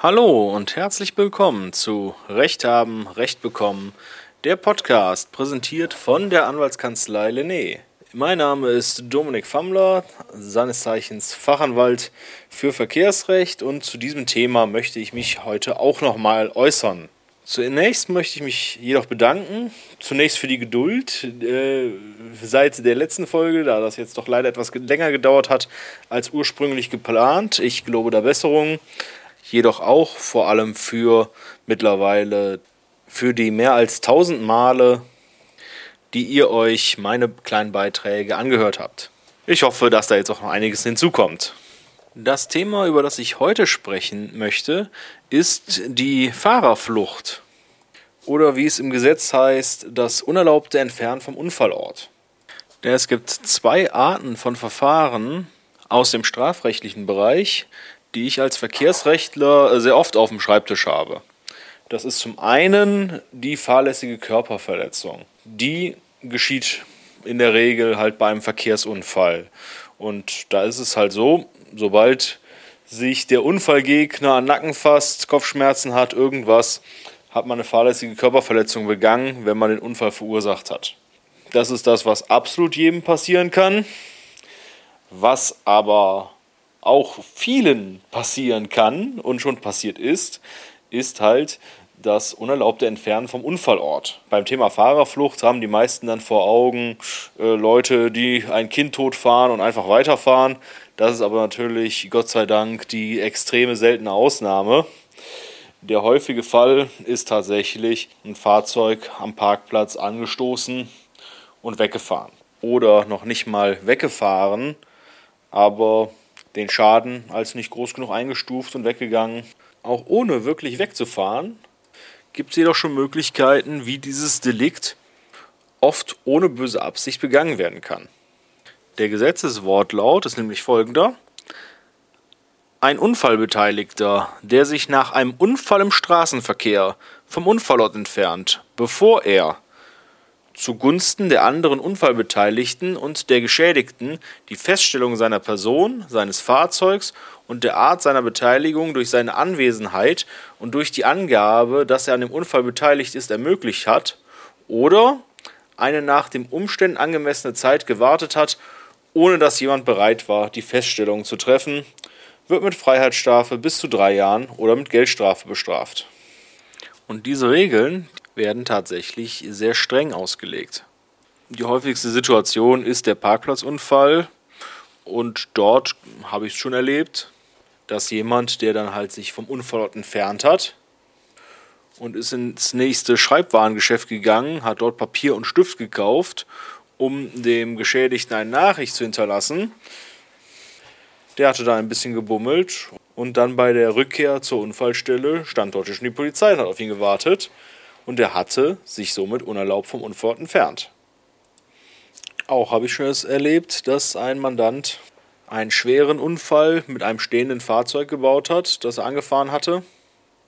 Hallo und herzlich willkommen zu Recht haben, Recht bekommen, der Podcast präsentiert von der Anwaltskanzlei Lené. Mein Name ist Dominik Fammler, seines Zeichens Fachanwalt für Verkehrsrecht und zu diesem Thema möchte ich mich heute auch nochmal äußern. Zunächst möchte ich mich jedoch bedanken. Zunächst für die Geduld äh, seit der letzten Folge, da das jetzt doch leider etwas länger gedauert hat als ursprünglich geplant. Ich gelobe da Besserung. Jedoch auch vor allem für mittlerweile für die mehr als 1000 Male, die ihr euch meine kleinen Beiträge angehört habt. Ich hoffe, dass da jetzt auch noch einiges hinzukommt. Das Thema, über das ich heute sprechen möchte, ist die Fahrerflucht. Oder wie es im Gesetz heißt, das unerlaubte Entfernen vom Unfallort. Denn es gibt zwei Arten von Verfahren aus dem strafrechtlichen Bereich, die ich als Verkehrsrechtler sehr oft auf dem Schreibtisch habe. Das ist zum einen die fahrlässige Körperverletzung. Die geschieht in der Regel halt beim Verkehrsunfall. Und da ist es halt so, sobald sich der Unfallgegner an Nacken fasst, Kopfschmerzen hat, irgendwas, hat man eine fahrlässige Körperverletzung begangen, wenn man den Unfall verursacht hat. Das ist das, was absolut jedem passieren kann. Was aber auch vielen passieren kann und schon passiert ist, ist halt das unerlaubte Entfernen vom Unfallort. Beim Thema Fahrerflucht haben die meisten dann vor Augen äh, Leute, die ein Kind totfahren und einfach weiterfahren. Das ist aber natürlich, Gott sei Dank, die extreme seltene Ausnahme. Der häufige Fall ist tatsächlich ein Fahrzeug am Parkplatz angestoßen und weggefahren. Oder noch nicht mal weggefahren, aber den Schaden als nicht groß genug eingestuft und weggegangen. Auch ohne wirklich wegzufahren, gibt es jedoch schon Möglichkeiten, wie dieses Delikt oft ohne böse Absicht begangen werden kann. Der Gesetzeswortlaut ist nämlich folgender. Ein Unfallbeteiligter, der sich nach einem Unfall im Straßenverkehr vom Unfallort entfernt, bevor er zugunsten der anderen Unfallbeteiligten und der Geschädigten die Feststellung seiner Person, seines Fahrzeugs und der Art seiner Beteiligung durch seine Anwesenheit und durch die Angabe, dass er an dem Unfall beteiligt ist, ermöglicht hat, oder eine nach den Umständen angemessene Zeit gewartet hat, ohne dass jemand bereit war, die Feststellung zu treffen, wird mit Freiheitsstrafe bis zu drei Jahren oder mit Geldstrafe bestraft. Und diese Regeln, werden tatsächlich sehr streng ausgelegt. Die häufigste Situation ist der Parkplatzunfall und dort habe ich es schon erlebt, dass jemand, der dann halt sich vom Unfallort entfernt hat und ist ins nächste Schreibwarengeschäft gegangen, hat dort Papier und Stift gekauft, um dem Geschädigten eine Nachricht zu hinterlassen. Der hatte da ein bisschen gebummelt und dann bei der Rückkehr zur Unfallstelle stand dort schon die Polizei und hat auf ihn gewartet und er hatte sich somit unerlaubt vom Unfallort entfernt. Auch habe ich schon erlebt, dass ein Mandant einen schweren Unfall mit einem stehenden Fahrzeug gebaut hat, das er angefahren hatte.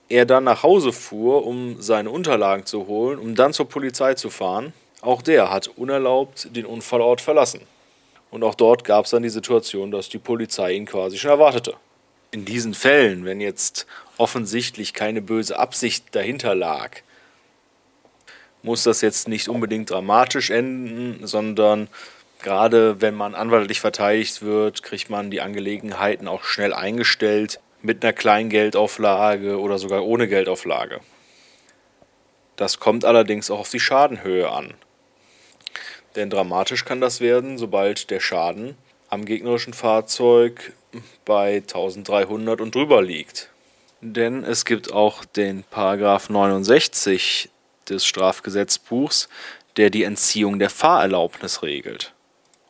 Er dann nach Hause fuhr, um seine Unterlagen zu holen, um dann zur Polizei zu fahren. Auch der hat unerlaubt den Unfallort verlassen. Und auch dort gab es dann die Situation, dass die Polizei ihn quasi schon erwartete. In diesen Fällen, wenn jetzt offensichtlich keine böse Absicht dahinter lag, muss das jetzt nicht unbedingt dramatisch enden, sondern gerade wenn man anwaltlich verteidigt wird, kriegt man die Angelegenheiten auch schnell eingestellt mit einer kleinen Geldauflage oder sogar ohne Geldauflage. Das kommt allerdings auch auf die Schadenhöhe an. Denn dramatisch kann das werden, sobald der Schaden am gegnerischen Fahrzeug bei 1300 und drüber liegt. Denn es gibt auch den Paragraph 69 des Strafgesetzbuchs, der die Entziehung der Fahrerlaubnis regelt.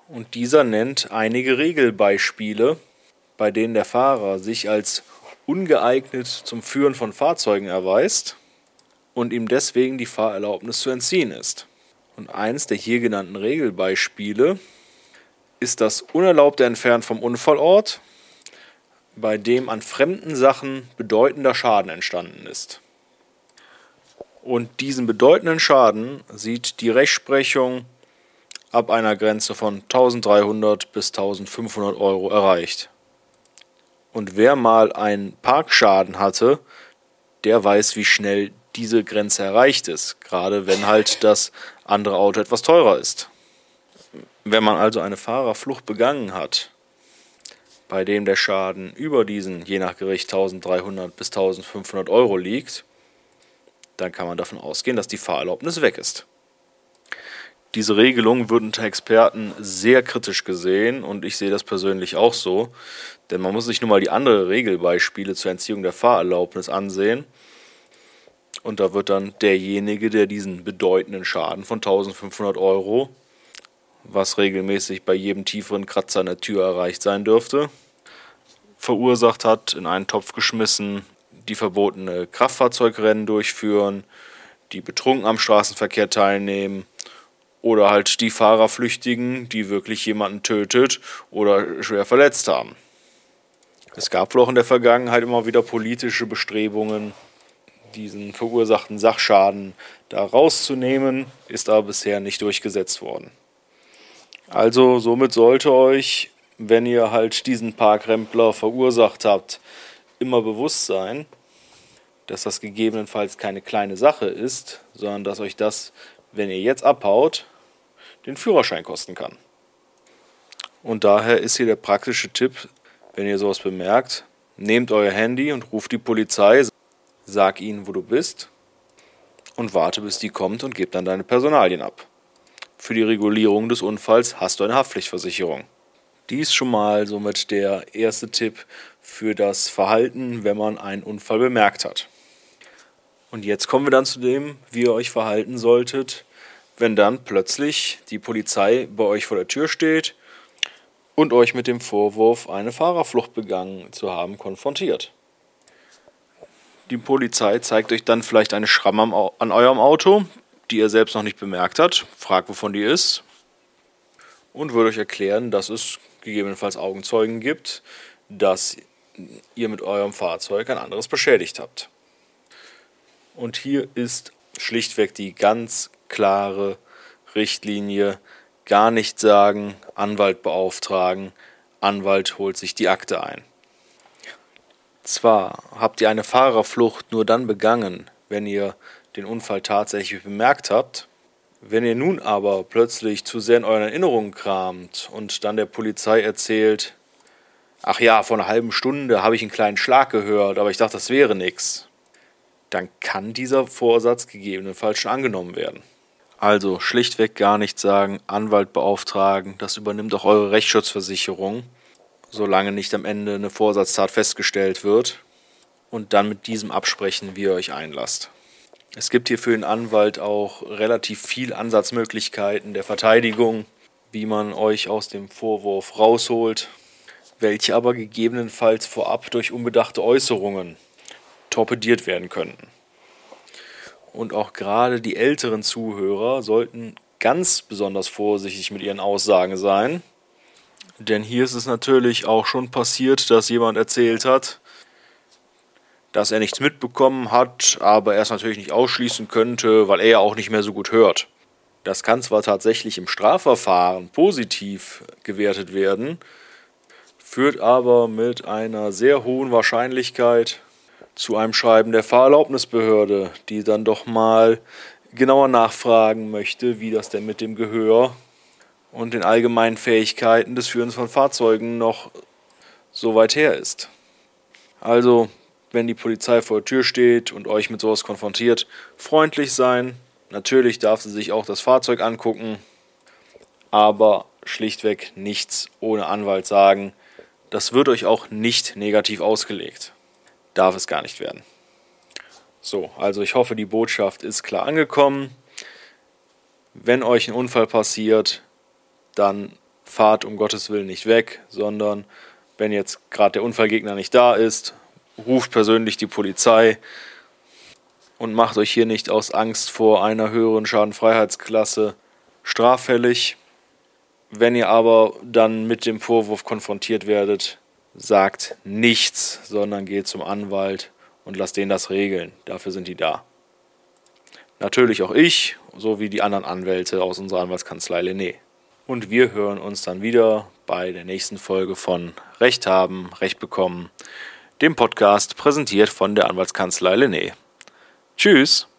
Und dieser nennt einige Regelbeispiele, bei denen der Fahrer sich als ungeeignet zum Führen von Fahrzeugen erweist und ihm deswegen die Fahrerlaubnis zu entziehen ist. Und eins der hier genannten Regelbeispiele ist das unerlaubte Entfernen vom Unfallort, bei dem an fremden Sachen bedeutender Schaden entstanden ist. Und diesen bedeutenden Schaden sieht die Rechtsprechung ab einer Grenze von 1300 bis 1500 Euro erreicht. Und wer mal einen Parkschaden hatte, der weiß, wie schnell diese Grenze erreicht ist, gerade wenn halt das andere Auto etwas teurer ist. Wenn man also eine Fahrerflucht begangen hat, bei dem der Schaden über diesen je nach Gericht 1300 bis 1500 Euro liegt, dann kann man davon ausgehen, dass die Fahrerlaubnis weg ist. Diese Regelung wird unter Experten sehr kritisch gesehen und ich sehe das persönlich auch so, denn man muss sich nun mal die anderen Regelbeispiele zur Entziehung der Fahrerlaubnis ansehen. Und da wird dann derjenige, der diesen bedeutenden Schaden von 1500 Euro, was regelmäßig bei jedem tieferen Kratzer an der Tür erreicht sein dürfte, verursacht hat, in einen Topf geschmissen, die verbotene Kraftfahrzeugrennen durchführen, die betrunken am Straßenverkehr teilnehmen oder halt die Fahrerflüchtigen, die wirklich jemanden tötet oder schwer verletzt haben. Es gab wohl auch in der Vergangenheit immer wieder politische Bestrebungen, diesen verursachten Sachschaden da rauszunehmen, ist aber bisher nicht durchgesetzt worden. Also somit sollte euch, wenn ihr halt diesen Parkrempler verursacht habt, immer bewusst sein, dass das gegebenenfalls keine kleine Sache ist, sondern dass euch das, wenn ihr jetzt abhaut, den Führerschein kosten kann. Und daher ist hier der praktische Tipp, wenn ihr sowas bemerkt, nehmt euer Handy und ruft die Polizei, sag ihnen, wo du bist und warte, bis die kommt und gebt dann deine Personalien ab. Für die Regulierung des Unfalls hast du eine Haftpflichtversicherung. Dies schon mal somit der erste Tipp für das Verhalten, wenn man einen Unfall bemerkt hat. Und jetzt kommen wir dann zu dem, wie ihr euch verhalten solltet, wenn dann plötzlich die Polizei bei euch vor der Tür steht und euch mit dem Vorwurf, eine Fahrerflucht begangen zu haben, konfrontiert. Die Polizei zeigt euch dann vielleicht eine Schramme an eurem Auto, die ihr selbst noch nicht bemerkt habt, fragt, wovon die ist und würde euch erklären, dass es gegebenenfalls Augenzeugen gibt, dass ihr mit eurem Fahrzeug ein anderes beschädigt habt. Und hier ist schlichtweg die ganz klare Richtlinie. Gar nicht sagen, Anwalt beauftragen, Anwalt holt sich die Akte ein. Zwar habt ihr eine Fahrerflucht nur dann begangen, wenn ihr den Unfall tatsächlich bemerkt habt, wenn ihr nun aber plötzlich zu sehr in euren Erinnerungen kramt und dann der Polizei erzählt, ach ja, vor einer halben Stunde habe ich einen kleinen Schlag gehört, aber ich dachte, das wäre nichts, dann kann dieser Vorsatz gegebenenfalls schon angenommen werden. Also schlichtweg gar nicht sagen, Anwalt beauftragen, das übernimmt auch eure Rechtsschutzversicherung, solange nicht am Ende eine Vorsatztat festgestellt wird und dann mit diesem absprechen, wie ihr euch einlasst. Es gibt hier für den Anwalt auch relativ viel Ansatzmöglichkeiten der Verteidigung, wie man euch aus dem Vorwurf rausholt, welche aber gegebenenfalls vorab durch unbedachte Äußerungen torpediert werden könnten und auch gerade die älteren Zuhörer sollten ganz besonders vorsichtig mit ihren Aussagen sein. Denn hier ist es natürlich auch schon passiert, dass jemand erzählt hat, dass er nichts mitbekommen hat, aber er es natürlich nicht ausschließen könnte, weil er ja auch nicht mehr so gut hört. Das kann zwar tatsächlich im Strafverfahren positiv gewertet werden, führt aber mit einer sehr hohen Wahrscheinlichkeit zu einem Schreiben der Fahrerlaubnisbehörde, die dann doch mal genauer nachfragen möchte, wie das denn mit dem Gehör und den allgemeinen Fähigkeiten des Führens von Fahrzeugen noch so weit her ist. Also, wenn die Polizei vor der Tür steht und euch mit sowas konfrontiert, freundlich sein. Natürlich darf sie sich auch das Fahrzeug angucken, aber schlichtweg nichts ohne Anwalt sagen. Das wird euch auch nicht negativ ausgelegt darf es gar nicht werden. So, also ich hoffe, die Botschaft ist klar angekommen. Wenn euch ein Unfall passiert, dann fahrt um Gottes Willen nicht weg, sondern wenn jetzt gerade der Unfallgegner nicht da ist, ruft persönlich die Polizei und macht euch hier nicht aus Angst vor einer höheren Schadenfreiheitsklasse straffällig. Wenn ihr aber dann mit dem Vorwurf konfrontiert werdet, sagt nichts, sondern geht zum Anwalt und lasst den das regeln. Dafür sind die da. Natürlich auch ich, sowie die anderen Anwälte aus unserer Anwaltskanzlei Lené. Und wir hören uns dann wieder bei der nächsten Folge von Recht haben, Recht bekommen, dem Podcast präsentiert von der Anwaltskanzlei Lené. Tschüss!